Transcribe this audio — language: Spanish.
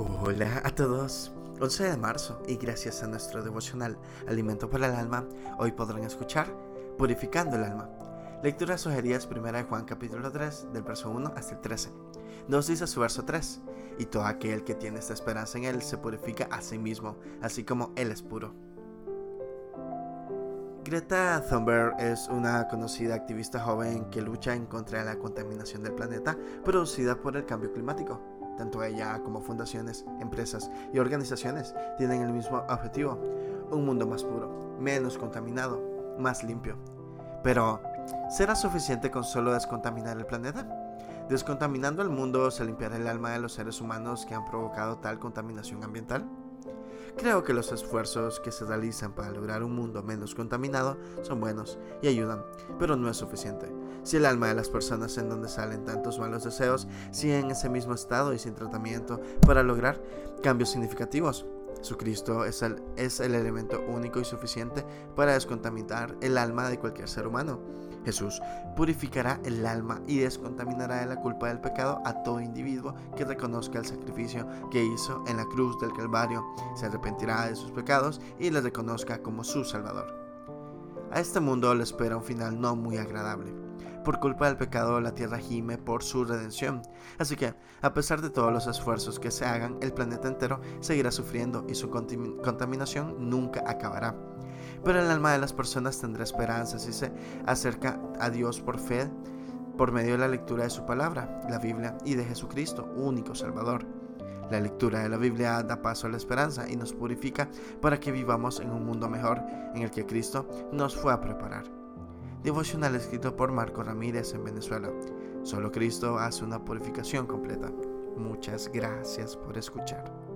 Hola a todos. 11 de marzo y gracias a nuestro devocional Alimento para el Alma, hoy podrán escuchar Purificando el Alma. Lectura sugeridas primera de Juan capítulo 3 del verso 1 hasta el 13. Nos dice su verso 3, y todo aquel que tiene esta esperanza en Él se purifica a sí mismo, así como Él es puro. Greta Thunberg es una conocida activista joven que lucha en contra de la contaminación del planeta producida por el cambio climático. Tanto ella como fundaciones, empresas y organizaciones tienen el mismo objetivo, un mundo más puro, menos contaminado, más limpio. Pero, ¿será suficiente con solo descontaminar el planeta? ¿Descontaminando el mundo se limpiará el alma de los seres humanos que han provocado tal contaminación ambiental? Creo que los esfuerzos que se realizan para lograr un mundo menos contaminado son buenos y ayudan, pero no es suficiente. Si el alma de las personas en donde salen tantos malos deseos sigue en ese mismo estado y sin tratamiento para lograr cambios significativos, Jesucristo es el, es el elemento único y suficiente para descontaminar el alma de cualquier ser humano. Jesús purificará el alma y descontaminará de la culpa del pecado a todo individuo que reconozca el sacrificio que hizo en la cruz del Calvario, se arrepentirá de sus pecados y le reconozca como su Salvador. A este mundo le espera un final no muy agradable. Por culpa del pecado la tierra gime por su redención. Así que, a pesar de todos los esfuerzos que se hagan, el planeta entero seguirá sufriendo y su contaminación nunca acabará. Pero el alma de las personas tendrá esperanza si se acerca a Dios por fe, por medio de la lectura de su palabra, la Biblia y de Jesucristo, único Salvador. La lectura de la Biblia da paso a la esperanza y nos purifica para que vivamos en un mundo mejor en el que Cristo nos fue a preparar. Devocional escrito por Marco Ramírez en Venezuela. Solo Cristo hace una purificación completa. Muchas gracias por escuchar.